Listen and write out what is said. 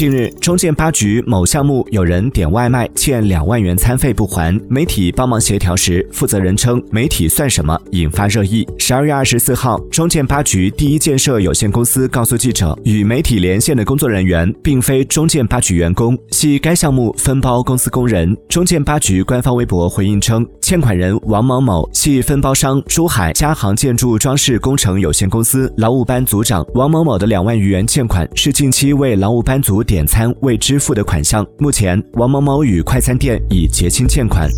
近日，中建八局某项目有人点外卖欠两万元餐费不还，媒体帮忙协调时，负责人称媒体算什么，引发热议。十二月二十四号，中建八局第一建设有限公司告诉记者，与媒体连线的工作人员并非中建八局员工，系该项目分包公司工人。中建八局官方微博回应称，欠款人王某某系分包商珠海嘉航建筑装饰工程有限公司劳务班组长。王某某的两万余元欠款是近期为劳务班组。点餐未支付的款项，目前王某某与快餐店已结清欠款。